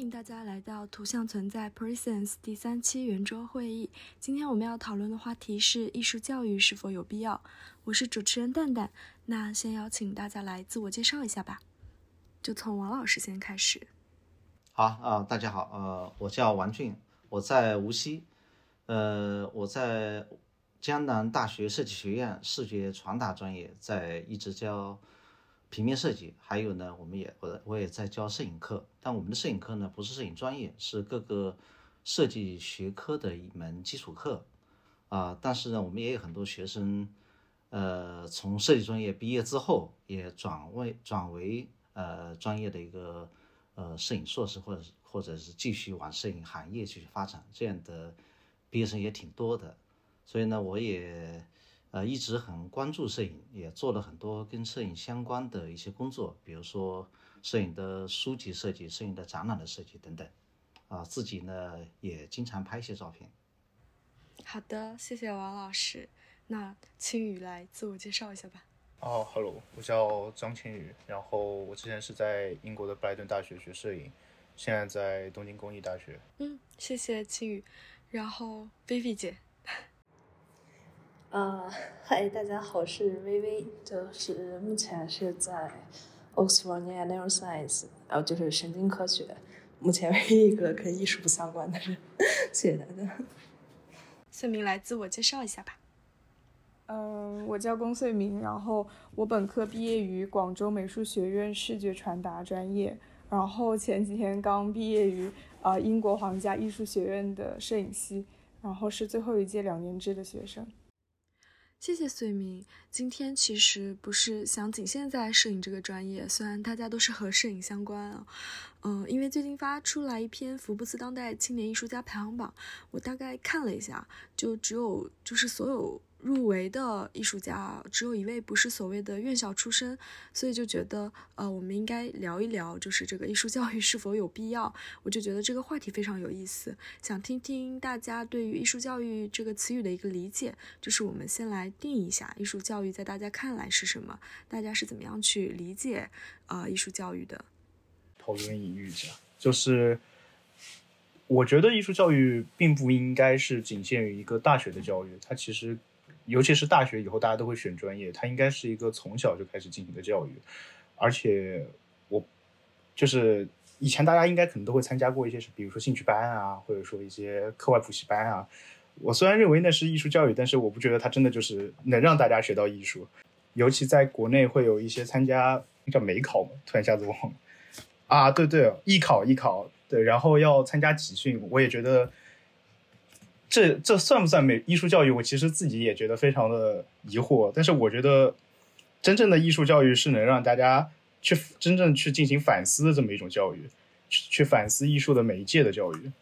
欢迎大家来到图像存在 Presence 第三期圆桌会议。今天我们要讨论的话题是艺术教育是否有必要。我是主持人蛋蛋。那先邀请大家来自我介绍一下吧，就从王老师先开始。好啊，大家好，呃，我叫王俊，我在无锡，呃，我在江南大学设计学院视觉传达专业在一直教。平面设计，还有呢，我们也我我也在教摄影课，但我们的摄影课呢不是摄影专业，是各个设计学科的一门基础课啊。但是呢，我们也有很多学生，呃，从设计专业毕业之后，也转为转为呃专业的一个呃摄影硕士，或者或者是继续往摄影行业继续发展，这样的毕业生也挺多的。所以呢，我也。呃，一直很关注摄影，也做了很多跟摄影相关的一些工作，比如说摄影的书籍设计、摄影的展览的设计等等。啊，自己呢也经常拍一些照片。好的，谢谢王老师。那青宇来自我介绍一下吧。哦，Hello，我叫张青宇，然后我之前是在英国的布莱顿大学学摄影，现在在东京工艺大学。嗯，谢谢青宇。然后 Vivi 姐。啊，嗨，大家好，我是微微，就是目前是在 Oxford Neuroscience，然后就是神经科学，目前唯一一个跟艺术不相关的人。谢谢大家。穗明来自我介绍一下吧。嗯，我叫龚穗明，然后我本科毕业于广州美术学院视觉传达专业，然后前几天刚毕业于呃英国皇家艺术学院的摄影系，然后是最后一届两年制的学生。谢谢穗明。今天其实不是想仅限在摄影这个专业，虽然大家都是和摄影相关啊。嗯，因为最近发出来一篇福布斯当代青年艺术家排行榜，我大概看了一下，就只有就是所有。入围的艺术家只有一位不是所谓的院校出身，所以就觉得呃，我们应该聊一聊，就是这个艺术教育是否有必要。我就觉得这个话题非常有意思，想听听大家对于艺术教育这个词语的一个理解。就是我们先来定一下，艺术教育在大家看来是什么？大家是怎么样去理解呃艺术教育的？抛砖引玉一下，就是我觉得艺术教育并不应该是仅限于一个大学的教育，它其实。尤其是大学以后，大家都会选专业，它应该是一个从小就开始进行的教育。而且，我就是以前大家应该可能都会参加过一些，比如说兴趣班啊，或者说一些课外补习班啊。我虽然认为那是艺术教育，但是我不觉得它真的就是能让大家学到艺术。尤其在国内会有一些参加叫美考嘛，突然一下子忘了啊，对对，艺考艺考，对，然后要参加集训，我也觉得。这这算不算美艺术教育？我其实自己也觉得非常的疑惑。但是我觉得，真正的艺术教育是能让大家去真正去进行反思的这么一种教育，去去反思艺术的媒介的教育。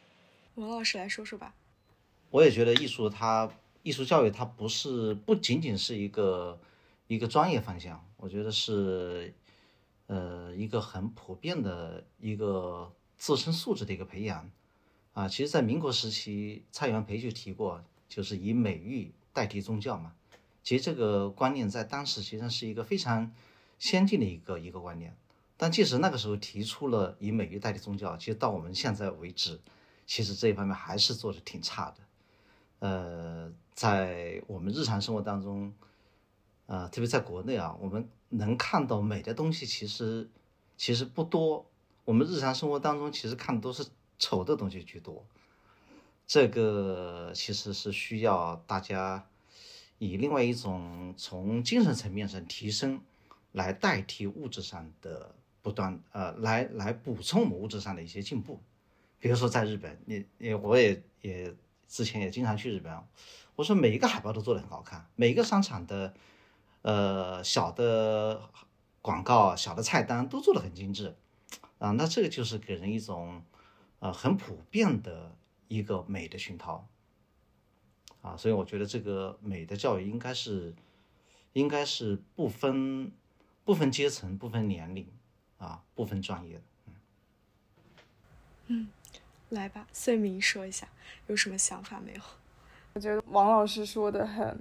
王老师来说说吧。我也觉得艺术它艺术教育它不是不仅仅是一个一个专业方向，我觉得是呃一个很普遍的一个自身素质的一个培养。啊，其实，在民国时期，蔡元培就提过，就是以美育代替宗教嘛。其实这个观念在当时，实际上是一个非常先进的一个一个观念。但即使那个时候提出了以美育代替宗教，其实到我们现在为止，其实这一方面还是做的挺差的。呃，在我们日常生活当中，呃，特别在国内啊，我们能看到美的东西其实其实不多。我们日常生活当中其实看的都是。丑的东西居多，这个其实是需要大家以另外一种从精神层面上提升，来代替物质上的不断呃，来来补充我们物质上的一些进步。比如说在日本，你你我也也之前也经常去日本，我说每一个海报都做的很好看，每一个商场的呃小的广告、小的菜单都做的很精致啊，那这个就是给人一种。啊，很普遍的一个美的熏陶，啊，所以我觉得这个美的教育应该是，应该是不分不分阶层、不分年龄，啊，不分专业的，嗯，嗯，来吧，穗明说一下有什么想法没有？我觉得王老师说的很，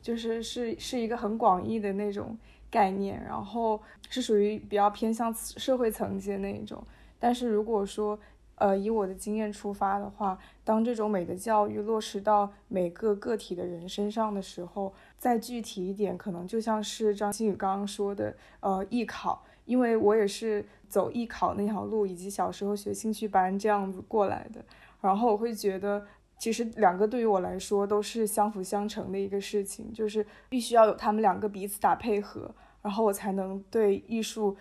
就是是是一个很广义的那种概念，然后是属于比较偏向社会层级的那一种，但是如果说。呃，以我的经验出发的话，当这种美的教育落实到每个个体的人身上的时候，再具体一点，可能就像是张馨予刚刚说的，呃，艺考，因为我也是走艺考那条路，以及小时候学兴趣班这样子过来的，然后我会觉得，其实两个对于我来说都是相辅相成的一个事情，就是必须要有他们两个彼此打配合，然后我才能对艺术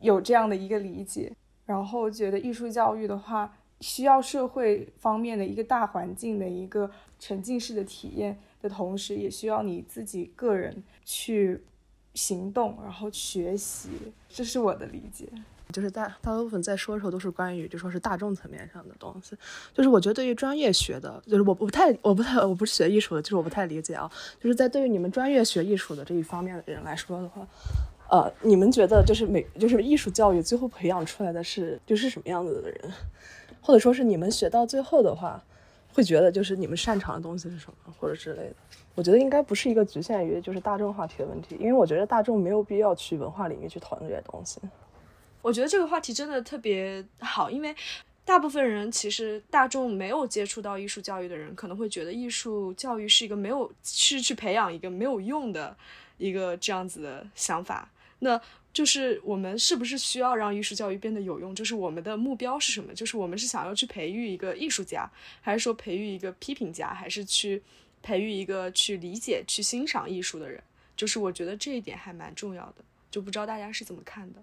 有这样的一个理解。然后觉得艺术教育的话，需要社会方面的一个大环境的一个沉浸式的体验的同时，也需要你自己个人去行动，然后学习。这是我的理解。就是大大部分在说的时候都是关于就说是大众层面上的东西。就是我觉得对于专业学的，就是我不太我不太我不是学艺术的，就是我不太理解啊。就是在对于你们专业学艺术的这一方面的人来说的话。呃，你们觉得就是美，就是艺术教育最后培养出来的是就是什么样子的人，或者说是你们学到最后的话，会觉得就是你们擅长的东西是什么，或者之类的？我觉得应该不是一个局限于就是大众话题的问题，因为我觉得大众没有必要去文化领域去讨论这些东西。我觉得这个话题真的特别好，因为大部分人其实大众没有接触到艺术教育的人，可能会觉得艺术教育是一个没有是去培养一个没有用的一个这样子的想法。那就是我们是不是需要让艺术教育变得有用？就是我们的目标是什么？就是我们是想要去培育一个艺术家，还是说培育一个批评家，还是去培育一个去理解、去欣赏艺术的人？就是我觉得这一点还蛮重要的，就不知道大家是怎么看的。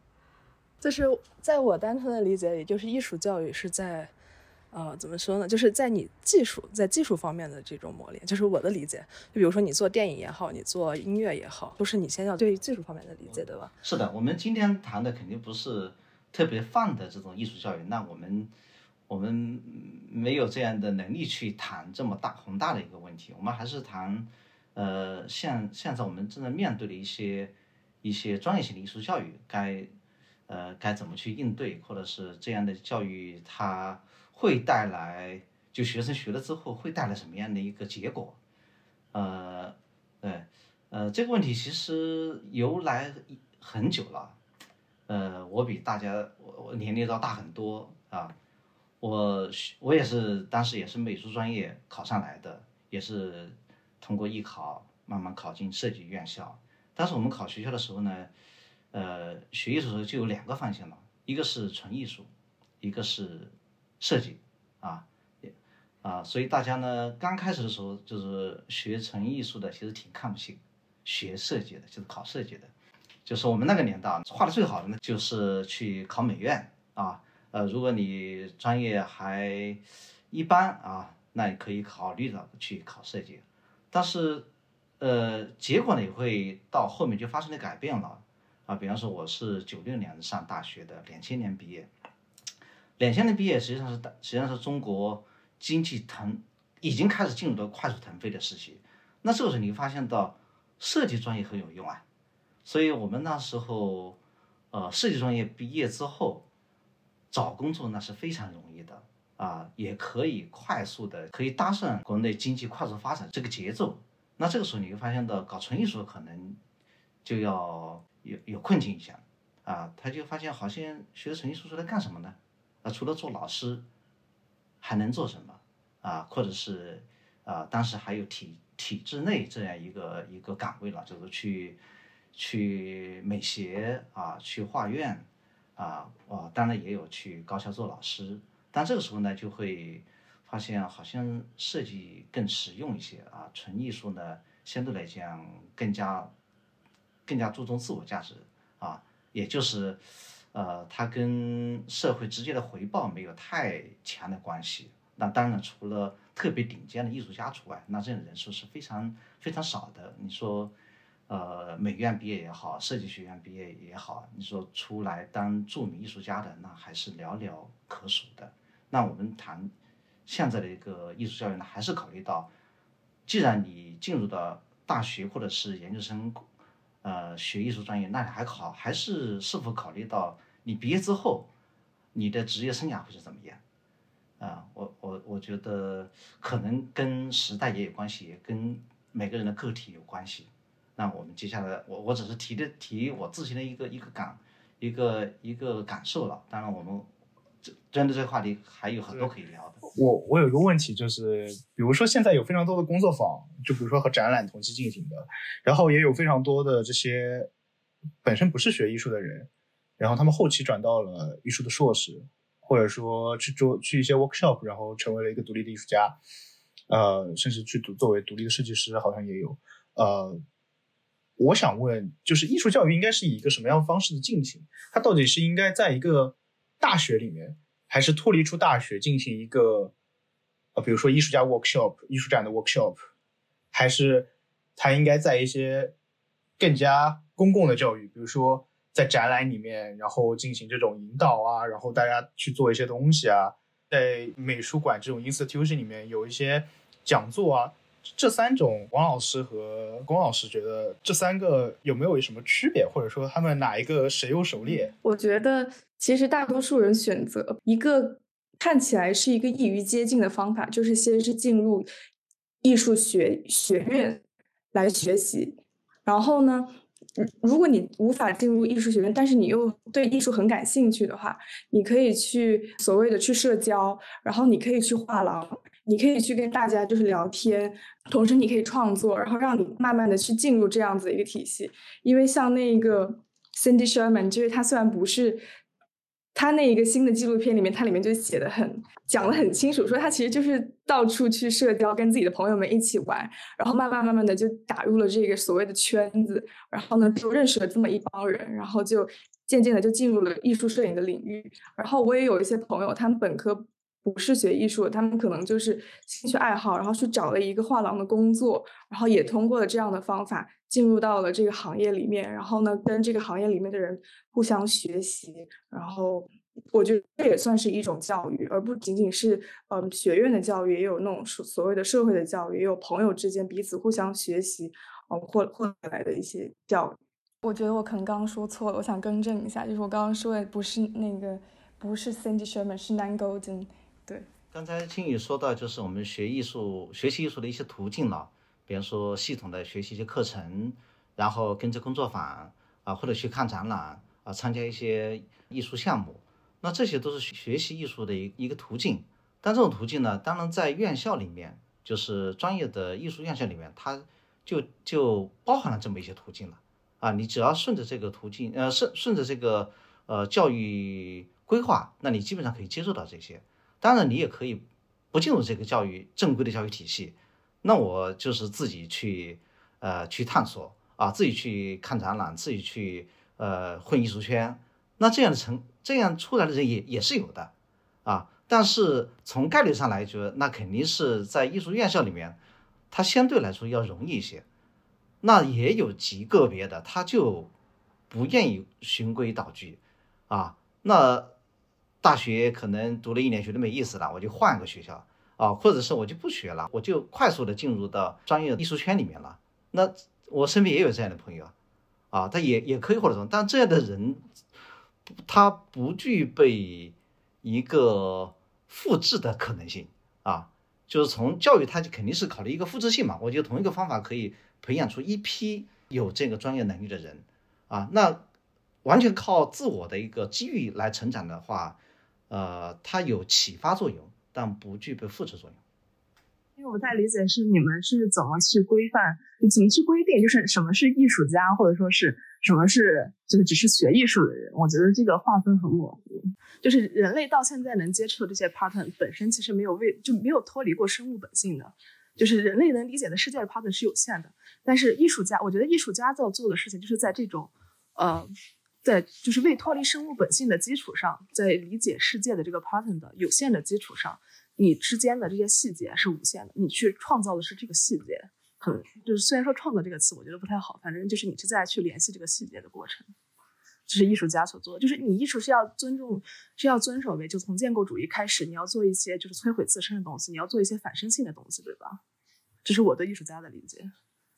就是在我单纯的理解里，就是艺术教育是在。呃，怎么说呢？就是在你技术在技术方面的这种磨练，就是我的理解。就比如说你做电影也好，你做音乐也好，都是你先要对技术方面的理解，对吧？是的，我们今天谈的肯定不是特别泛的这种艺术教育，那我们我们没有这样的能力去谈这么大宏大的一个问题。我们还是谈，呃，现现在我们正在面对的一些一些专业性的艺术教育，该呃该怎么去应对，或者是这样的教育它。会带来，就学生学了之后会带来什么样的一个结果？呃，对，呃，这个问题其实由来很久了。呃，我比大家我我年龄要大很多啊。我我也是当时也是美术专业考上来的，也是通过艺考慢慢考进设计院校。当时我们考学校的时候呢，呃，学艺术的时候就有两个方向嘛，一个是纯艺术，一个是。设计，啊，也啊，所以大家呢，刚开始的时候就是学纯艺术的，其实挺看不起学设计的，就是考设计的。就是我们那个年代画的最好的呢，就是去考美院啊。呃，如果你专业还一般啊，那你可以考虑的去考设计。但是，呃，结果呢也会到后面就发生了改变了啊。比方说，我是九六年上大学的，两千年毕业。两千年毕业，实际上是实际上是中国经济腾已经开始进入到快速腾飞的时期。那这个时候你会发现到设计专业很有用啊，所以我们那时候，呃，设计专业毕业之后找工作那是非常容易的啊，也可以快速的可以搭上国内经济快速发展这个节奏。那这个时候你会发现到搞纯艺术可能就要有有困境一下啊，他就发现好像学纯艺术是来干什么呢？那除了做老师，还能做什么啊？或者是啊，当时还有体体制内这样一个一个岗位了，就是去去美协啊，去画院啊，哦，当然也有去高校做老师。但这个时候呢，就会发现好像设计更实用一些啊，纯艺术呢，相对来讲更加更加注重自我价值啊，也就是。呃，它跟社会直接的回报没有太强的关系。那当然，除了特别顶尖的艺术家除外，那这样的人数是非常非常少的。你说，呃，美院毕业也好，设计学院毕业也好，你说出来当著名艺术家的，那还是寥寥可数的。那我们谈现在的一个艺术教育呢，还是考虑到，既然你进入到大学或者是研究生，呃，学艺术专业，那你还考还是是否考虑到？你毕业之后，你的职业生涯会是怎么样？啊，我我我觉得可能跟时代也有关系，也跟每个人的个体有关系。那我们接下来，我我只是提的提我自己的一个一个感，一个一个感受了。当然，我们针对这个话题还有很多可以聊的。我我有一个问题，就是比如说现在有非常多的工作坊，就比如说和展览同期进行的，然后也有非常多的这些本身不是学艺术的人，然后他们后期转到了艺术的硕士，或者说去做去一些 workshop，然后成为了一个独立的艺术家，呃，甚至去读作为独立的设计师，好像也有。呃，我想问，就是艺术教育应该是以一个什么样方式的进行？它到底是应该在一个大学里面？还是脱离出大学进行一个，呃，比如说艺术家 workshop、艺术展的 workshop，还是他应该在一些更加公共的教育，比如说在展览里面，然后进行这种引导啊，然后大家去做一些东西啊，在美术馆这种 institution 里面有一些讲座啊，这三种，王老师和龚老师觉得这三个有没有什么区别，或者说他们哪一个谁优孰劣？我觉得。其实大多数人选择一个看起来是一个易于接近的方法，就是先是进入艺术学学院来学习。然后呢，如果你无法进入艺术学院，但是你又对艺术很感兴趣的话，你可以去所谓的去社交，然后你可以去画廊，你可以去跟大家就是聊天，同时你可以创作，然后让你慢慢的去进入这样子一个体系。因为像那个 Cindy Sherman，就是他虽然不是。他那一个新的纪录片里面，它里面就写的很讲的很清楚，说他其实就是到处去社交，跟自己的朋友们一起玩，然后慢慢慢慢的就打入了这个所谓的圈子，然后呢就认识了这么一帮人，然后就渐渐的就进入了艺术摄影的领域。然后我也有一些朋友，他们本科不是学艺术的，他们可能就是兴趣爱好，然后去找了一个画廊的工作，然后也通过了这样的方法。进入到了这个行业里面，然后呢，跟这个行业里面的人互相学习，然后我觉得这也算是一种教育，而不仅仅是嗯学院的教育，也有那种所所谓的社会的教育，也有朋友之间彼此互相学习，嗯获获来的一些教育。我觉得我可能刚刚说错了，我想更正一下，就是我刚刚说的不是那个不是 Cindy Sherman，是 Nan Golden。刚才青宇说到就是我们学艺术、学习艺术的一些途径了。比如说系统的学习一些课程，然后跟着工作坊啊，或者去看展览啊，参加一些艺术项目，那这些都是学习艺术的一一个途径。但这种途径呢，当然在院校里面，就是专业的艺术院校里面，它就就包含了这么一些途径了啊。你只要顺着这个途径，呃，顺顺着这个呃教育规划，那你基本上可以接受到这些。当然，你也可以不进入这个教育正规的教育体系。那我就是自己去，呃，去探索啊，自己去看展览，自己去呃混艺术圈。那这样的成这样出来的人也也是有的，啊，但是从概率上来说，那肯定是在艺术院校里面，它相对来说要容易一些。那也有极个别的，他就不愿意循规蹈矩，啊，那大学可能读了一年觉得没意思了，我就换个学校。啊，或者是我就不学了，我就快速的进入到专业艺术圈里面了。那我身边也有这样的朋友，啊，他也也可以获得这种但这样的人，他不具备一个复制的可能性啊。就是从教育，他就肯定是考虑一个复制性嘛。我觉得同一个方法可以培养出一批有这个专业能力的人，啊，那完全靠自我的一个机遇来成长的话，呃，它有启发作用。但不具备复制作用，因为我不太理解是你们是怎么去规范，怎么去规定，就是什么是艺术家，或者说是什么是就是只是学艺术的人？我觉得这个划分很模糊。就是人类到现在能接触的这些 pattern 本身其实没有为就没有脱离过生物本性的，就是人类能理解的世界的 pattern 是有限的。但是艺术家，我觉得艺术家要做的事情就是在这种呃。在就是未脱离生物本性的基础上，在理解世界的这个 pattern 的有限的基础上，你之间的这些细节是无限的。你去创造的是这个细节，很就是虽然说创造这个词我觉得不太好，反正就是你是在去联系这个细节的过程，这是艺术家所做的。就是你艺术是要尊重，是要遵守为就从建构主义开始，你要做一些就是摧毁自身的东西，你要做一些反身性的东西，对吧？这是我对艺术家的理解。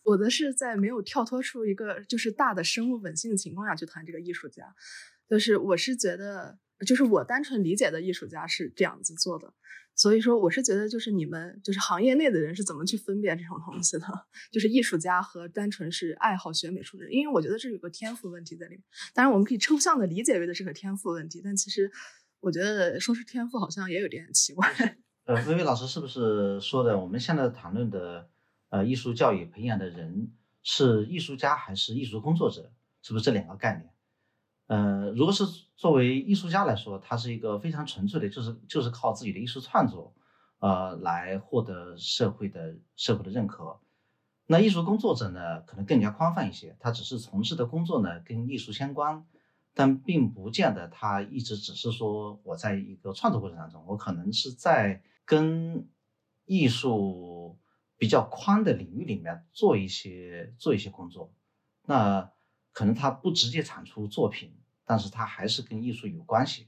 我的是在没有跳脱出一个就是大的生物本性的情况下去谈这个艺术家，就是我是觉得，就是我单纯理解的艺术家是这样子做的，所以说我是觉得，就是你们就是行业内的人是怎么去分辨这种东西的，就是艺术家和单纯是爱好学美术的人，因为我觉得这有个天赋问题在里面。当然，我们可以抽象的理解为的是个天赋问题，但其实我觉得说是天赋好像也有点奇怪。呃，薇薇老师是不是说的我们现在谈论的呃艺术教育培养的人是艺术家还是艺术工作者？是不是这两个概念？呃，如果是作为艺术家来说，他是一个非常纯粹的，就是就是靠自己的艺术创作，呃，来获得社会的社会的认可。那艺术工作者呢，可能更加宽泛一些，他只是从事的工作呢跟艺术相关，但并不见得他一直只是说我在一个创作过程当中，我可能是在跟艺术比较宽的领域里面做一些做一些工作，那可能他不直接产出作品，但是他还是跟艺术有关系。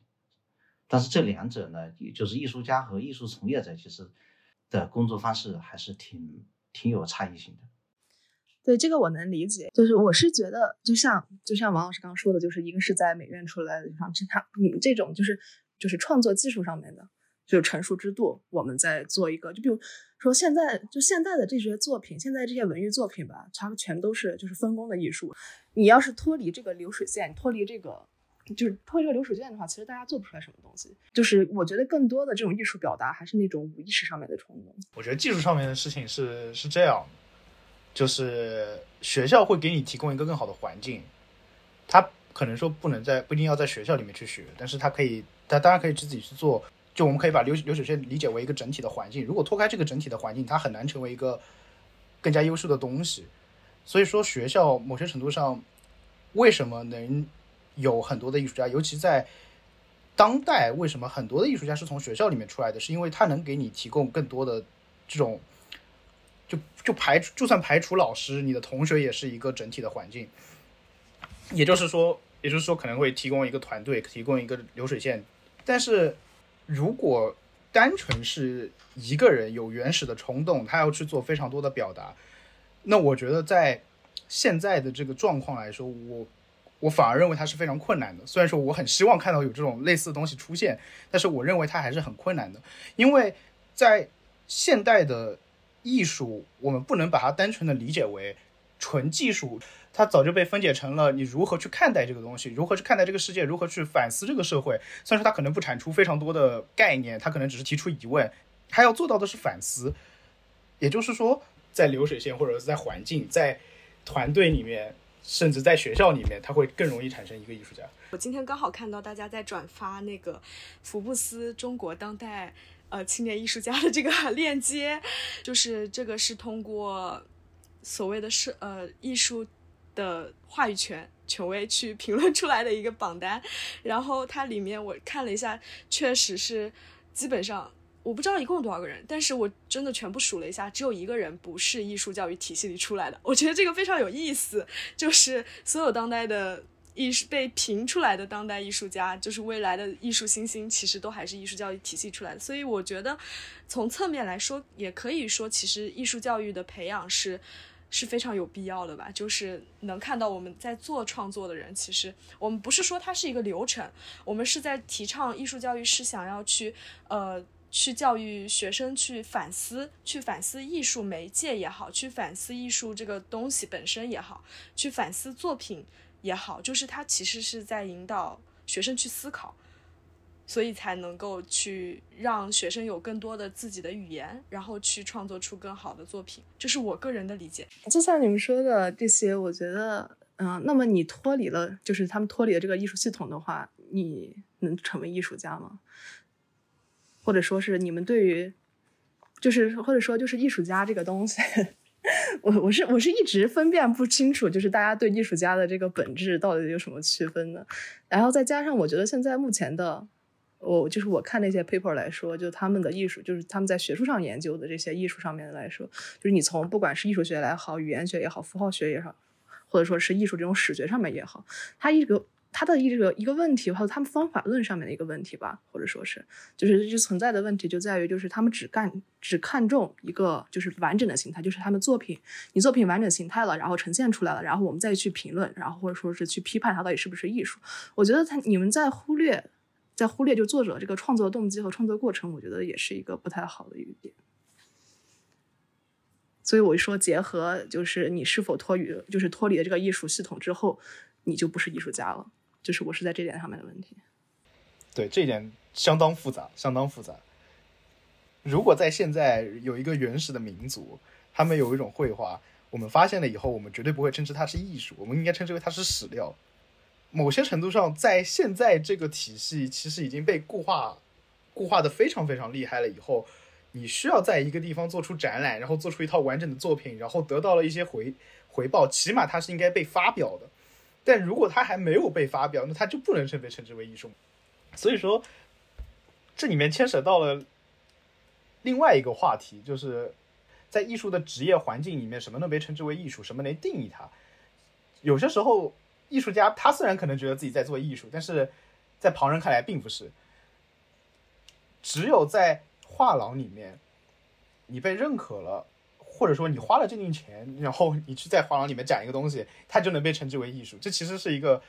但是这两者呢，也就是艺术家和艺术从业者其实的工作方式还是挺挺有差异性的。对这个我能理解，就是我是觉得，就像就像王老师刚说的，就是一个是在美院出来的，像他你们这种就是就是创作技术上面的，就是成熟之度，我们在做一个，就比如说现在就现在的这些作品，现在这些文艺作品吧，它全都是就是分工的艺术。你要是脱离这个流水线，脱离这个就是脱离这个流水线的话，其实大家做不出来什么东西。就是我觉得更多的这种艺术表达还是那种无意识上面的冲动。我觉得技术上面的事情是是这样。就是学校会给你提供一个更好的环境，他可能说不能在不一定要在学校里面去学，但是他可以，他当然可以自己去做。就我们可以把流流水线理解为一个整体的环境，如果脱开这个整体的环境，它很难成为一个更加优秀的东西。所以说，学校某些程度上为什么能有很多的艺术家，尤其在当代，为什么很多的艺术家是从学校里面出来的？是因为他能给你提供更多的这种。就就排除，就算排除老师，你的同学也是一个整体的环境。也就是说，也就是说，可能会提供一个团队，提供一个流水线。但是，如果单纯是一个人有原始的冲动，他要去做非常多的表达，那我觉得在现在的这个状况来说，我我反而认为它是非常困难的。虽然说我很希望看到有这种类似的东西出现，但是我认为它还是很困难的，因为在现代的。艺术，我们不能把它单纯的理解为纯技术，它早就被分解成了你如何去看待这个东西，如何去看待这个世界，如何去反思这个社会。虽然说它可能不产出非常多的概念，它可能只是提出疑问，它要做到的是反思。也就是说，在流水线或者是在环境、在团队里面，甚至在学校里面，它会更容易产生一个艺术家。我今天刚好看到大家在转发那个福布斯中国当代。呃，青年艺术家的这个 链接，就是这个是通过所谓的是呃艺术的话语权权威去评论出来的一个榜单，然后它里面我看了一下，确实是基本上我不知道一共有多少个人，但是我真的全部数了一下，只有一个人不是艺术教育体系里出来的，我觉得这个非常有意思，就是所有当代的。艺术被评出来的当代艺术家，就是未来的艺术新星，其实都还是艺术教育体系出来的。所以我觉得，从侧面来说，也可以说，其实艺术教育的培养是是非常有必要的吧。就是能看到我们在做创作的人，其实我们不是说它是一个流程，我们是在提倡艺术教育，是想要去呃去教育学生去反思，去反思艺术媒介也好，去反思艺术这个东西本身也好，去反思作品。也好，就是他其实是在引导学生去思考，所以才能够去让学生有更多的自己的语言，然后去创作出更好的作品。这是我个人的理解。就像你们说的这些，我觉得，嗯，那么你脱离了，就是他们脱离了这个艺术系统的话，你能成为艺术家吗？或者说是你们对于，就是或者说就是艺术家这个东西？我我是我是一直分辨不清楚，就是大家对艺术家的这个本质到底有什么区分的？然后再加上我觉得现在目前的，我就是我看那些 paper 来说，就他们的艺术，就是他们在学术上研究的这些艺术上面来说，就是你从不管是艺术学来好，语言学也好，符号学也好，或者说是艺术这种史学上面也好，它一个。他的一个一个问题，还有他们方法论上面的一个问题吧，或者说是，就是就存在的问题就在于，就是他们只干只看重一个就是完整的形态，就是他们作品，你作品完整形态了，然后呈现出来了，然后我们再去评论，然后或者说是去批判它到底是不是艺术。我觉得他你们在忽略，在忽略就作者这个创作动机和创作过程，我觉得也是一个不太好的一点。所以我说，结合就是你是否脱离，就是脱离了这个艺术系统之后，你就不是艺术家了。就是我是在这点上面的问题，对这一点相当复杂，相当复杂。如果在现在有一个原始的民族，他们有一种绘画，我们发现了以后，我们绝对不会称之它是艺术，我们应该称之为它是史料。某些程度上，在现在这个体系其实已经被固化，固化的非常非常厉害了。以后，你需要在一个地方做出展览，然后做出一套完整的作品，然后得到了一些回回报，起码它是应该被发表的。但如果它还没有被发表，那它就不能称被称之为艺术。所以说，这里面牵扯到了另外一个话题，就是在艺术的职业环境里面，什么能被称之为艺术，什么能定义它？有些时候。艺术家他虽然可能觉得自己在做艺术，但是在旁人看来并不是。只有在画廊里面，你被认可了，或者说你花了这定钱，然后你去在画廊里面展一个东西，它就能被称之为艺术。这其实是一个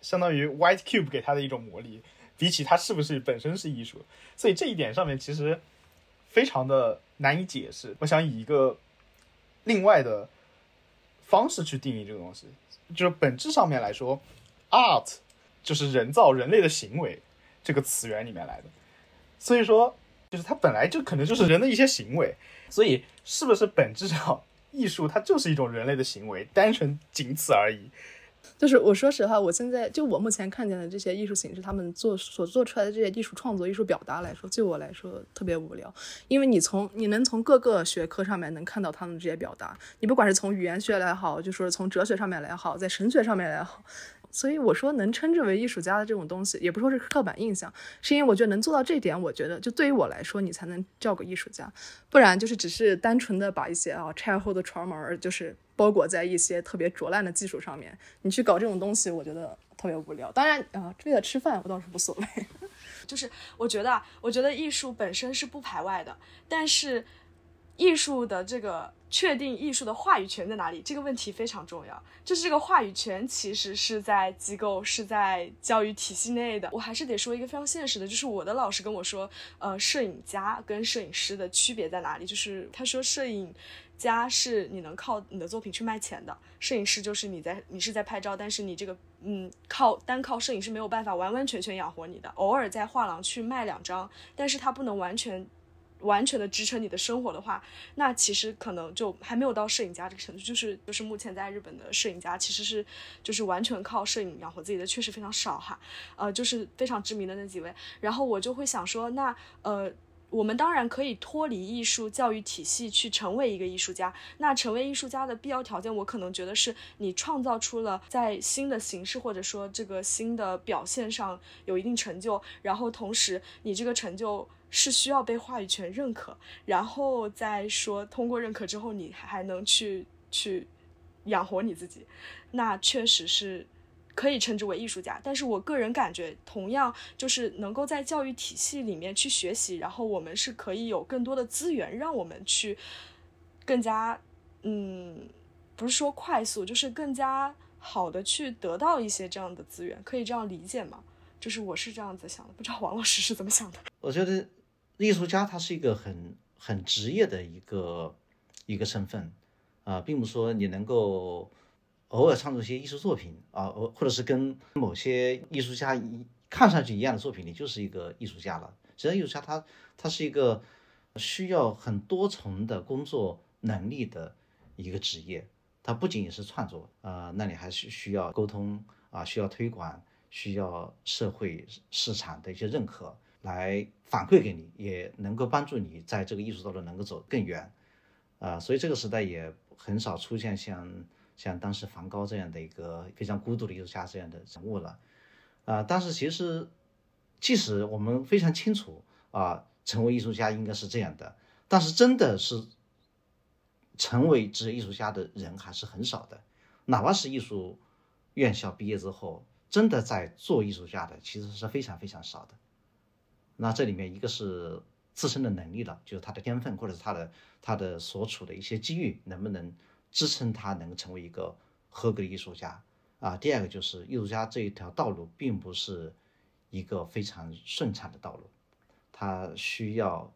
相当于 White Cube 给他的一种魔力，比起它是不是本身是艺术，所以这一点上面其实非常的难以解释。我想以一个另外的方式去定义这个东西。就是本质上面来说，art 就是人造人类的行为这个词源里面来的，所以说就是它本来就可能就是人的一些行为，所以是不是本质上艺术它就是一种人类的行为，单纯仅此而已。就是我说实话，我现在就我目前看见的这些艺术形式，他们做所做出来的这些艺术创作、艺术表达来说，就我来说特别无聊。因为你从你能从各个学科上面能看到他们这些表达，你不管是从语言学来好，就说从哲学上面来好，在神学上面来好。所以我说能称之为艺术家的这种东西，也不说是刻板印象，是因为我觉得能做到这点，我觉得就对于我来说，你才能叫个艺术家，不然就是只是单纯的把一些啊拆后的床门就是包裹在一些特别拙烂的技术上面，你去搞这种东西，我觉得特别无聊。当然啊，为了吃饭，我倒是无所谓。就是我觉得，我觉得艺术本身是不排外的，但是艺术的这个。确定艺术的话语权在哪里这个问题非常重要，就是这个话语权其实是在机构是在教育体系内的。我还是得说一个非常现实的，就是我的老师跟我说，呃，摄影家跟摄影师的区别在哪里？就是他说，摄影家是你能靠你的作品去卖钱的，摄影师就是你在你是在拍照，但是你这个嗯靠单靠摄影是没有办法完完全全养活你的，偶尔在画廊去卖两张，但是他不能完全。完全的支撑你的生活的话，那其实可能就还没有到摄影家这个程度。就是就是目前在日本的摄影家其实是就是完全靠摄影养活自己的确实非常少哈。呃，就是非常知名的那几位。然后我就会想说，那呃，我们当然可以脱离艺术教育体系去成为一个艺术家。那成为艺术家的必要条件，我可能觉得是你创造出了在新的形式或者说这个新的表现上有一定成就，然后同时你这个成就。是需要被话语权认可，然后再说通过认可之后，你还能去去养活你自己，那确实是可以称之为艺术家。但是我个人感觉，同样就是能够在教育体系里面去学习，然后我们是可以有更多的资源，让我们去更加嗯，不是说快速，就是更加好的去得到一些这样的资源，可以这样理解吗？就是我是这样子想的，不知道王老师是怎么想的？我觉得。艺术家他是一个很很职业的一个一个身份啊，并不说你能够偶尔创作一些艺术作品啊，或或者是跟某些艺术家一看上去一样的作品，你就是一个艺术家了。实际上，艺术家他他是一个需要很多重的工作能力的一个职业，他不仅仅是创作啊，那你还是需要沟通啊，需要推广，需要社会市场的一些认可。来反馈给你，也能够帮助你在这个艺术道路能够走更远，啊，所以这个时代也很少出现像像当时梵高这样的一个非常孤独的艺术家这样的人物了，啊，但是其实即使我们非常清楚啊，成为艺术家应该是这样的，但是真的是成为职业艺术家的人还是很少的，哪怕是艺术院校毕业之后，真的在做艺术家的其实是非常非常少的。那这里面一个是自身的能力了，就是他的天分，或者是他的他的所处的一些机遇，能不能支撑他能成为一个合格的艺术家啊？第二个就是艺术家这一条道路并不是一个非常顺畅的道路，他需要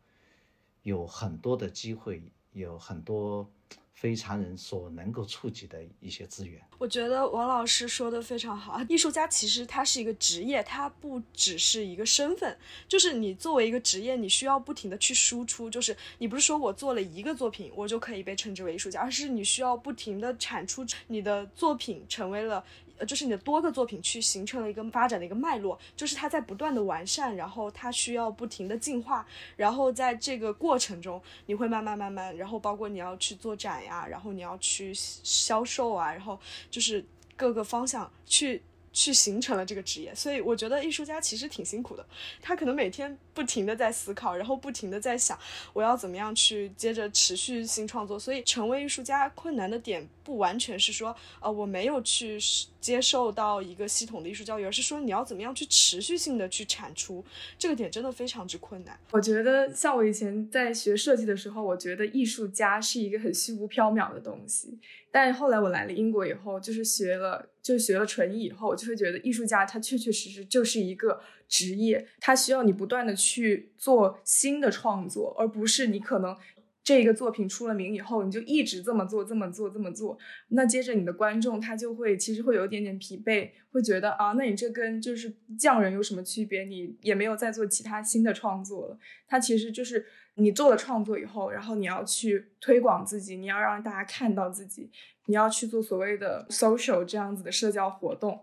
有很多的机会，有很多非常人所能够触及的一些资源。我觉得王老师说的非常好，艺术家其实他是一个职业，他不只是一个身份，就是你作为一个职业，你需要不停的去输出，就是你不是说我做了一个作品，我就可以被称之为艺术家，而是你需要不停的产出你的作品，成为了。呃，就是你的多个作品去形成了一个发展的一个脉络，就是它在不断的完善，然后它需要不停的进化，然后在这个过程中，你会慢慢慢慢，然后包括你要去做展呀，然后你要去销售啊，然后就是各个方向去。去形成了这个职业，所以我觉得艺术家其实挺辛苦的。他可能每天不停的在思考，然后不停的在想，我要怎么样去接着持续性创作。所以成为艺术家困难的点不完全是说，呃，我没有去接受到一个系统的艺术教育，而是说你要怎么样去持续性的去产出，这个点真的非常之困难。我觉得像我以前在学设计的时候，我觉得艺术家是一个很虚无缥缈的东西。但后来我来了英国以后，就是学了，就学了纯艺以后，我就会觉得艺术家他确确实实就是一个职业，它需要你不断的去做新的创作，而不是你可能这个作品出了名以后，你就一直这么做，这么做，这么做。那接着你的观众他就会其实会有一点点疲惫，会觉得啊，那你这跟就是匠人有什么区别？你也没有再做其他新的创作了。他其实就是。你做了创作以后，然后你要去推广自己，你要让大家看到自己，你要去做所谓的 social 这样子的社交活动。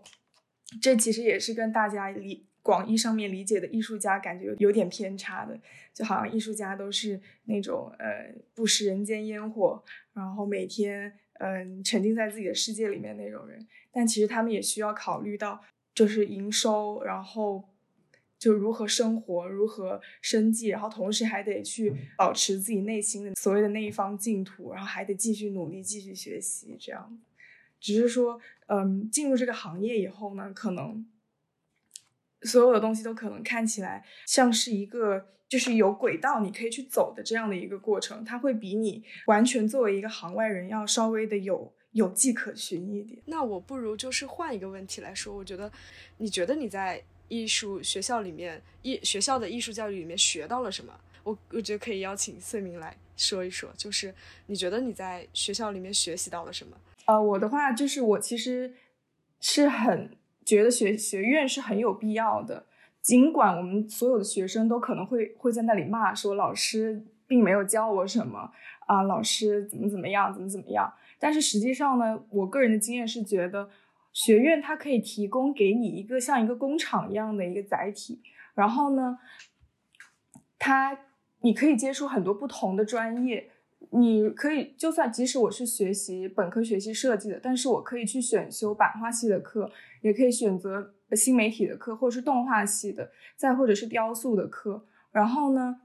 这其实也是跟大家理广义上面理解的艺术家感觉有点偏差的，就好像艺术家都是那种呃不食人间烟火，然后每天嗯沉浸在自己的世界里面那种人。但其实他们也需要考虑到就是营收，然后。就如何生活，如何生计，然后同时还得去保持自己内心的所谓的那一方净土，然后还得继续努力，继续学习，这样。只是说，嗯，进入这个行业以后呢，可能所有的东西都可能看起来像是一个就是有轨道你可以去走的这样的一个过程，它会比你完全作为一个行外人要稍微的有有迹可循一点。那我不如就是换一个问题来说，我觉得，你觉得你在。艺术学校里面，艺学校的艺术教育里面学到了什么？我我觉得可以邀请穗明来说一说，就是你觉得你在学校里面学习到了什么？呃，我的话就是我其实是很觉得学学院是很有必要的，尽管我们所有的学生都可能会会在那里骂说老师并没有教我什么啊，老师怎么怎么样，怎么怎么样，但是实际上呢，我个人的经验是觉得。学院它可以提供给你一个像一个工厂一样的一个载体，然后呢，它你可以接触很多不同的专业，你可以就算即使我是学习本科学习设计的，但是我可以去选修版画系的课，也可以选择新媒体的课，或者是动画系的，再或者是雕塑的课，然后呢，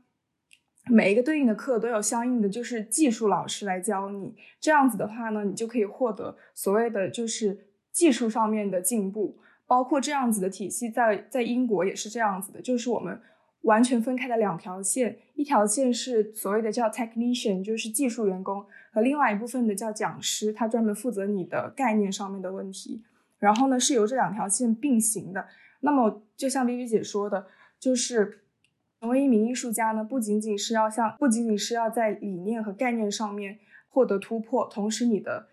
每一个对应的课都有相应的就是技术老师来教你，这样子的话呢，你就可以获得所谓的就是。技术上面的进步，包括这样子的体系，在在英国也是这样子的，就是我们完全分开的两条线，一条线是所谓的叫 technician，就是技术员工，和另外一部分的叫讲师，他专门负责你的概念上面的问题。然后呢，是由这两条线并行的。那么，就像 B B 姐说的，就是成为一名艺术家呢，不仅仅是要像，不仅仅是要在理念和概念上面获得突破，同时你的。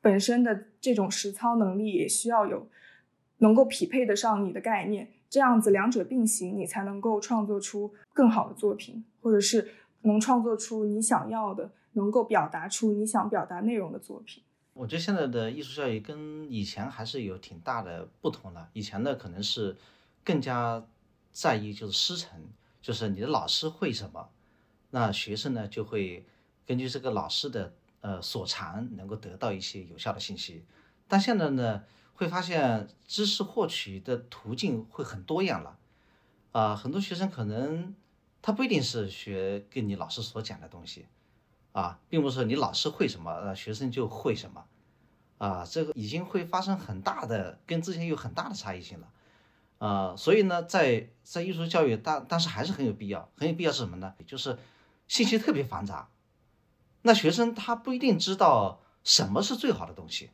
本身的这种实操能力也需要有能够匹配得上你的概念，这样子两者并行，你才能够创作出更好的作品，或者是能创作出你想要的，能够表达出你想表达内容的作品。我觉得现在的艺术教育跟以前还是有挺大的不同的，以前的可能是更加在意就是师承，就是你的老师会什么，那学生呢就会根据这个老师的。呃，所长能够得到一些有效的信息，但现在呢，会发现知识获取的途径会很多样了，啊，很多学生可能他不一定是学跟你老师所讲的东西，啊，并不是你老师会什么，呃，学生就会什么，啊，这个已经会发生很大的跟之前有很大的差异性了，啊，所以呢，在在艺术教育，但但是还是很有必要，很有必要是什么呢？就是信息特别繁杂。那学生他不一定知道什么是最好的东西，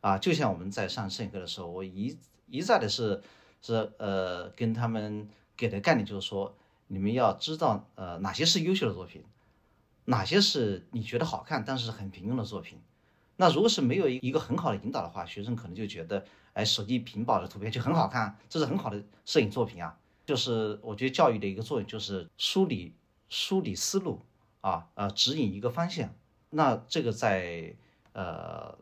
啊，就像我们在上摄影课的时候，我一一再的是是呃跟他们给的概念就是说，你们要知道呃哪些是优秀的作品，哪些是你觉得好看但是很平庸的作品。那如果是没有一个很好的引导的话，学生可能就觉得，哎，手机屏保的图片就很好看，这是很好的摄影作品啊。就是我觉得教育的一个作用就是梳理梳理思路啊，呃，指引一个方向。那这个在呃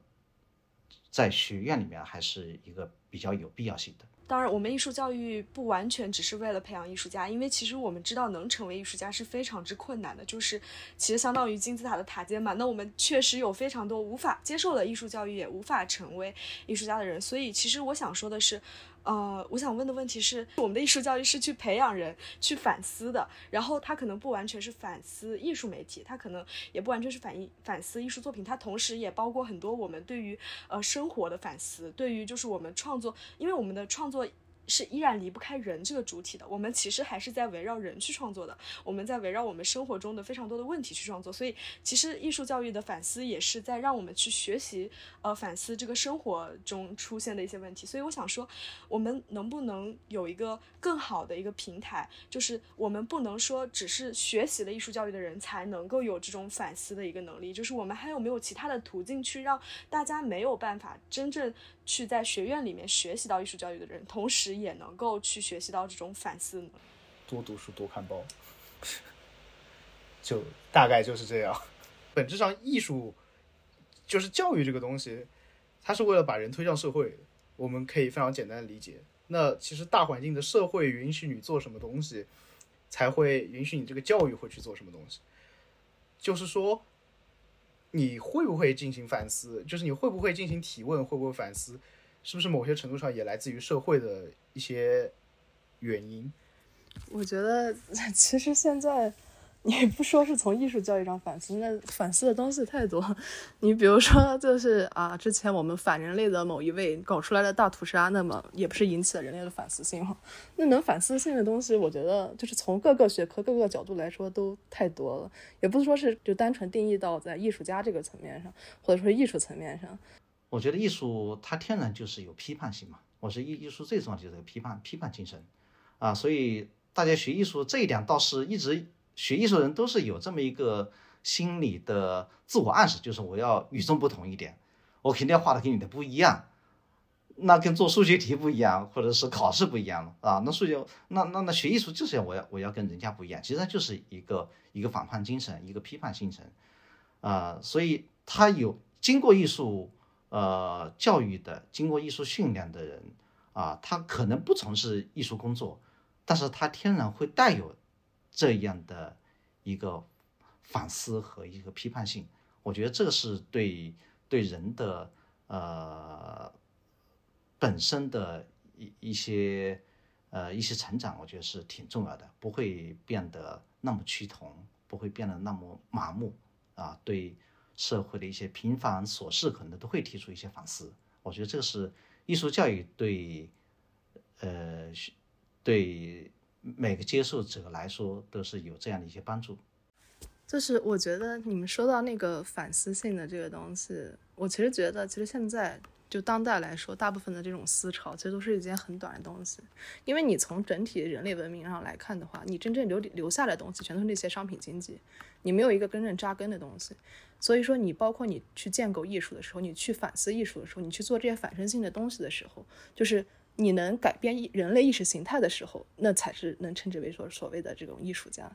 在学院里面还是一个比较有必要性的。当然，我们艺术教育不完全只是为了培养艺术家，因为其实我们知道能成为艺术家是非常之困难的，就是其实相当于金字塔的塔尖嘛。那我们确实有非常多无法接受的艺术教育，也无法成为艺术家的人。所以，其实我想说的是。呃，我想问的问题是，我们的艺术教育是去培养人去反思的，然后他可能不完全是反思艺术媒体，他可能也不完全是反映反思艺术作品，它同时也包括很多我们对于呃生活的反思，对于就是我们创作，因为我们的创作。是依然离不开人这个主体的，我们其实还是在围绕人去创作的，我们在围绕我们生活中的非常多的问题去创作，所以其实艺术教育的反思也是在让我们去学习，呃，反思这个生活中出现的一些问题。所以我想说，我们能不能有一个更好的一个平台，就是我们不能说只是学习了艺术教育的人才能够有这种反思的一个能力，就是我们还有没有其他的途径去让大家没有办法真正。去在学院里面学习到艺术教育的人，同时也能够去学习到这种反思。多读书，多看报，就大概就是这样。本质上，艺术就是教育这个东西，它是为了把人推向社会。我们可以非常简单的理解。那其实大环境的社会允许你做什么东西，才会允许你这个教育会去做什么东西。就是说。你会不会进行反思？就是你会不会进行提问？会不会反思？是不是某些程度上也来自于社会的一些原因？我觉得 其实现在。你不说是从艺术教育上反思，那反思的东西太多。你比如说，就是啊，之前我们反人类的某一位搞出来的大屠杀，那么也不是引起了人类的反思性吗？那能反思性的东西，我觉得就是从各个学科、各个角度来说都太多了，也不是说是就单纯定义到在艺术家这个层面上，或者说艺术层面上。我觉得艺术它天然就是有批判性嘛。我是艺艺术最重要的就是批判批判精神啊，所以大家学艺术这一点倒是一直。学艺术人都是有这么一个心理的自我暗示，就是我要与众不同一点，我肯定要画的跟你的不一样，那跟做数学题不一样，或者是考试不一样了啊。那数学，那那那学艺术就是要我要我要跟人家不一样，其实它就是一个一个反叛精神，一个批判精神啊。所以他有经过艺术呃教育的，经过艺术训练的人啊，他可能不从事艺术工作，但是他天然会带有。这样的一个反思和一个批判性，我觉得这个是对对人的呃本身的一一些呃一些成长，我觉得是挺重要的，不会变得那么趋同，不会变得那么麻木啊。对社会的一些平凡琐事，可能都会提出一些反思。我觉得这个是艺术教育对呃对。每个接受者来说都是有这样的一些帮助。就是我觉得你们说到那个反思性的这个东西，我其实觉得，其实现在就当代来说，大部分的这种思潮其实都是一件很短的东西。因为你从整体人类文明上来看的话，你真正留留下来的东西全都是那些商品经济，你没有一个真正扎根的东西。所以说，你包括你去建构艺术的时候，你去反思艺术的时候，你去做这些反身性的东西的时候，就是。你能改变人类意识形态的时候，那才是能称之为说所谓的这种艺术家。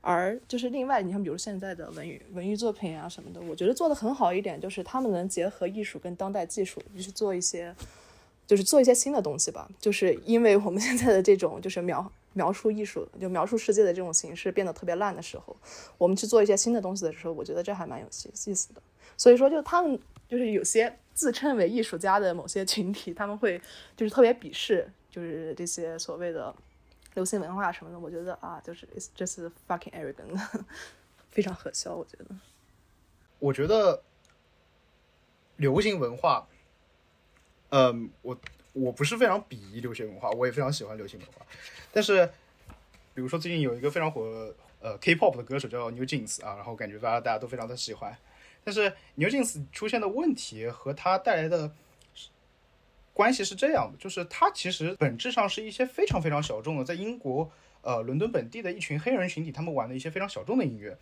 而就是另外，你像，比如现在的文娱文娱作品啊什么的，我觉得做的很好一点，就是他们能结合艺术跟当代技术，就是做一些，就是做一些新的东西吧。就是因为我们现在的这种就是描描述艺术，就描述世界的这种形式变得特别烂的时候，我们去做一些新的东西的时候，我觉得这还蛮有意思的。所以说，就他们就是有些。自称为艺术家的某些群体，他们会就是特别鄙视，就是这些所谓的流行文化什么的。我觉得啊，就是这是 fucking arrogant，非常可笑。我觉得，我觉得流行文化，嗯，我我不是非常鄙夷流行文化，我也非常喜欢流行文化。但是，比如说最近有一个非常火呃 K-pop 的歌手叫 New Jeans 啊，然后感觉大家大家都非常的喜欢。但是 New Jeans 出现的问题和它带来的关系是这样的，就是它其实本质上是一些非常非常小众的，在英国呃伦敦本地的一群黑人群体，他们玩的一些非常小众的音乐。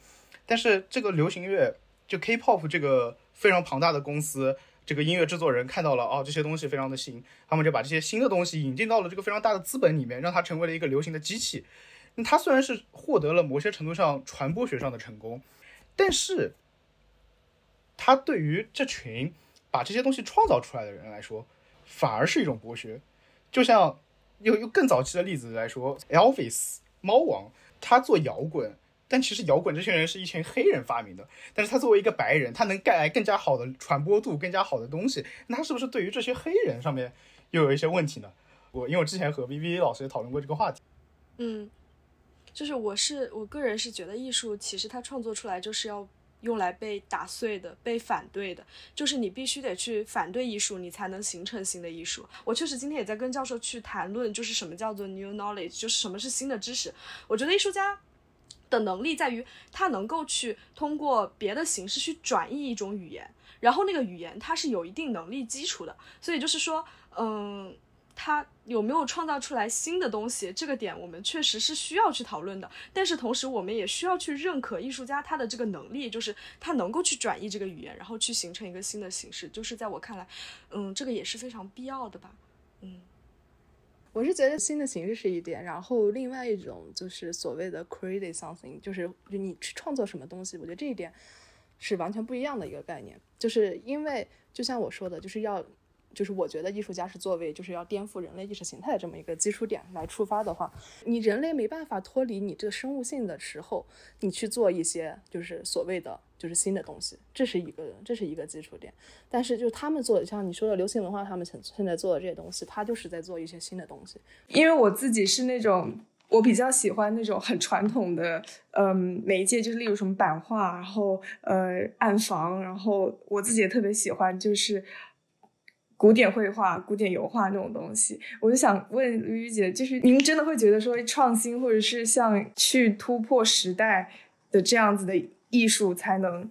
但是这个流行乐，就 K-pop 这个非常庞大的公司，这个音乐制作人看到了哦，这些东西非常的新，他们就把这些新的东西引进到了这个非常大的资本里面，让它成为了一个流行的机器。那它虽然是获得了某些程度上传播学上的成功，但是它对于这群把这些东西创造出来的人来说，反而是一种剥削。就像用用更早期的例子来说，Elvis 猫王，他做摇滚。但其实摇滚这群人是一群黑人发明的，但是他作为一个白人，他能带来更加好的传播度、更加好的东西，那他是不是对于这些黑人上面又有一些问题呢？我因为我之前和 V V 老师也讨论过这个话题。嗯，就是我是我个人是觉得艺术其实它创作出来就是要用来被打碎的、被反对的，就是你必须得去反对艺术，你才能形成新的艺术。我确实今天也在跟教授去谈论，就是什么叫做 new knowledge，就是什么是新的知识。我觉得艺术家。的能力在于他能够去通过别的形式去转译一种语言，然后那个语言它是有一定能力基础的，所以就是说，嗯，他有没有创造出来新的东西，这个点我们确实是需要去讨论的。但是同时，我们也需要去认可艺术家他的这个能力，就是他能够去转译这个语言，然后去形成一个新的形式。就是在我看来，嗯，这个也是非常必要的吧，嗯。我是觉得新的形式是一点，然后另外一种就是所谓的 create something，就是你去创作什么东西，我觉得这一点是完全不一样的一个概念。就是因为就像我说的，就是要。就是我觉得艺术家是作为就是要颠覆人类意识形态的这么一个基础点来出发的话，你人类没办法脱离你这个生物性的时候，你去做一些就是所谓的就是新的东西，这是一个这是一个基础点。但是就是他们做的像你说的流行文化，他们现现在做的这些东西，他就是在做一些新的东西。因为我自己是那种我比较喜欢那种很传统的嗯媒介，就是例如什么版画，然后呃暗房，然后我自己也特别喜欢就是。古典绘画、古典油画那种东西，我就想问于于姐，就是您真的会觉得说创新，或者是像去突破时代的这样子的艺术，才能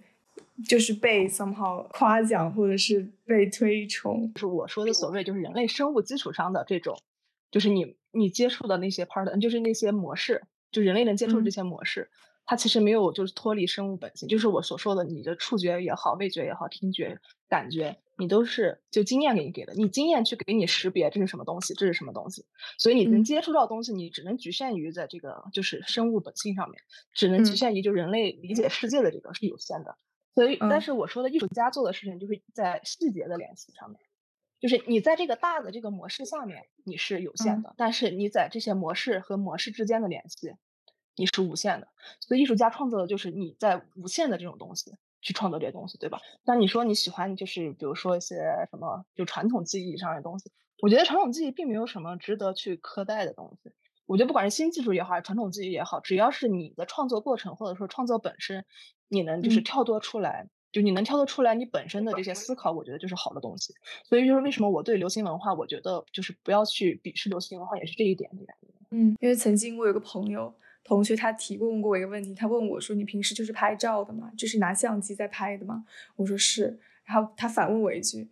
就是被 somehow 夸奖，或者是被推崇？就是我说的所谓就是人类生物基础上的这种，就是你你接触的那些 part，就是那些模式，就人类能接触这些模式。它其实没有，就是脱离生物本性，就是我所说的，你的触觉也好，味觉也好，听觉感觉，你都是就经验给你给的，你经验去给你识别这是什么东西，这是什么东西，所以你能接触到东西，你只能局限于在这个就是生物本性上面，只能局限于就人类理解世界的这个是有限的。所以，但是我说的艺术家做的事情，就是在细节的联系上面，就是你在这个大的这个模式下面你是有限的，但是你在这些模式和模式之间的联系。你是无限的，所以艺术家创作的就是你在无限的这种东西去创作这些东西，对吧？那你说你喜欢，就是比如说一些什么就传统技艺上的东西，我觉得传统技艺并没有什么值得去苛待的东西。我觉得不管是新技术也好，还是传统技艺也好，只要是你的创作过程或者说创作本身，你能就是跳脱出来，就你能跳脱出来你本身的这些思考，我觉得就是好的东西。所以就是为什么我对流行文化，我觉得就是不要去鄙视流行文化，也是这一点的原因。嗯，因为曾经我有个朋友。同学他提问过我一个问题，他问我说：“你平时就是拍照的吗？就是拿相机在拍的吗？”我说是。然后他反问我一句：“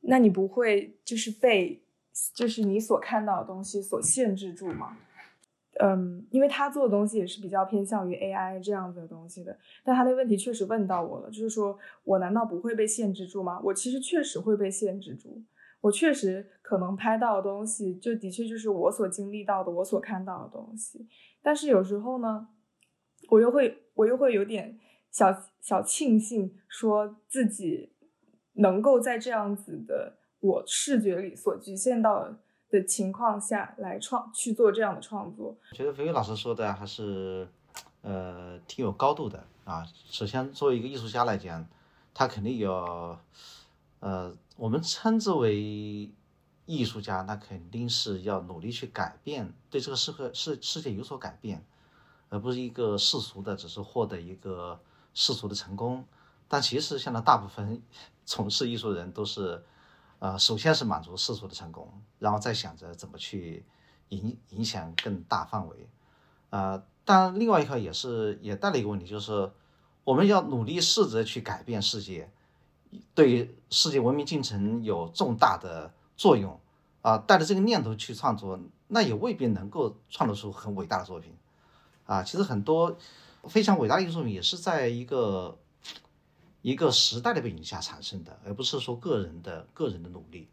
那你不会就是被就是你所看到的东西所限制住吗？”嗯，因为他做的东西也是比较偏向于 AI 这样子的东西的。但他的问题确实问到我了，就是说我难道不会被限制住吗？我其实确实会被限制住。我确实可能拍到的东西，就的确就是我所经历到的，我所看到的东西。但是有时候呢，我又会，我又会有点小小庆幸，说自己能够在这样子的我视觉里所局限到的情况下来创去做这样的创作。觉得肥肥老师说的还是，呃，挺有高度的啊。首先，作为一个艺术家来讲，他肯定有，呃，我们称之为。艺术家那肯定是要努力去改变，对这个世界世世界有所改变，而不是一个世俗的，只是获得一个世俗的成功。但其实现在大部分 从事艺术人都是，呃，首先是满足世俗的成功，然后再想着怎么去影影响更大范围。呃，但另外一个也是也带了一个问题，就是我们要努力试着去改变世界，对世界文明进程有重大的。作用啊，带着这个念头去创作，那也未必能够创作出很伟大的作品啊。其实很多，非常伟大的艺术作品也是在一个一个时代的背景下产生的，而不是说个人的个人的努力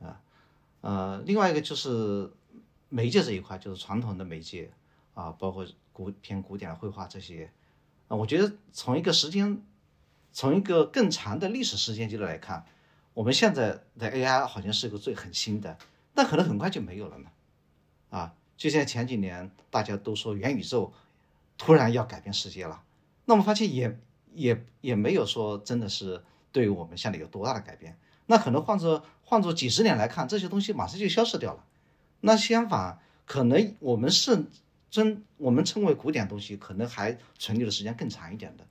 啊。呃，另外一个就是媒介这一块，就是传统的媒介啊，包括古偏古典的绘画这些啊，我觉得从一个时间，从一个更长的历史时间阶段来看，我们现在的 AI 好像是个最很新的，但可能很快就没有了呢。啊，就像前几年大家都说元宇宙突然要改变世界了，那我们发现也也也没有说真的是对于我们现在有多大的改变。那可能换作换作几十年来看，这些东西马上就消失掉了。那相反，可能我们是真我们称为古典东西，可能还存留的时间更长一点的。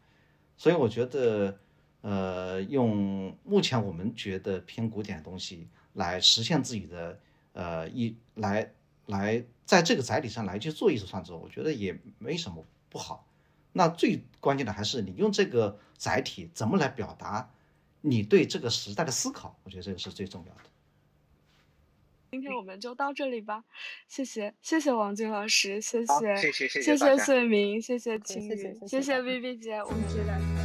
所以我觉得，呃，用目前我们觉得偏古典的东西来实现自己的呃艺来。来在这个载体上来去做艺术创作，我觉得也没什么不好。那最关键的还是你用这个载体怎么来表达你对这个时代的思考，我觉得这个是最重要的。今天我们就到这里吧，谢谢谢谢王军老师，谢谢谢谢谢谢谢穗明，谢谢晴雨，谢谢 V V 姐，我们期待。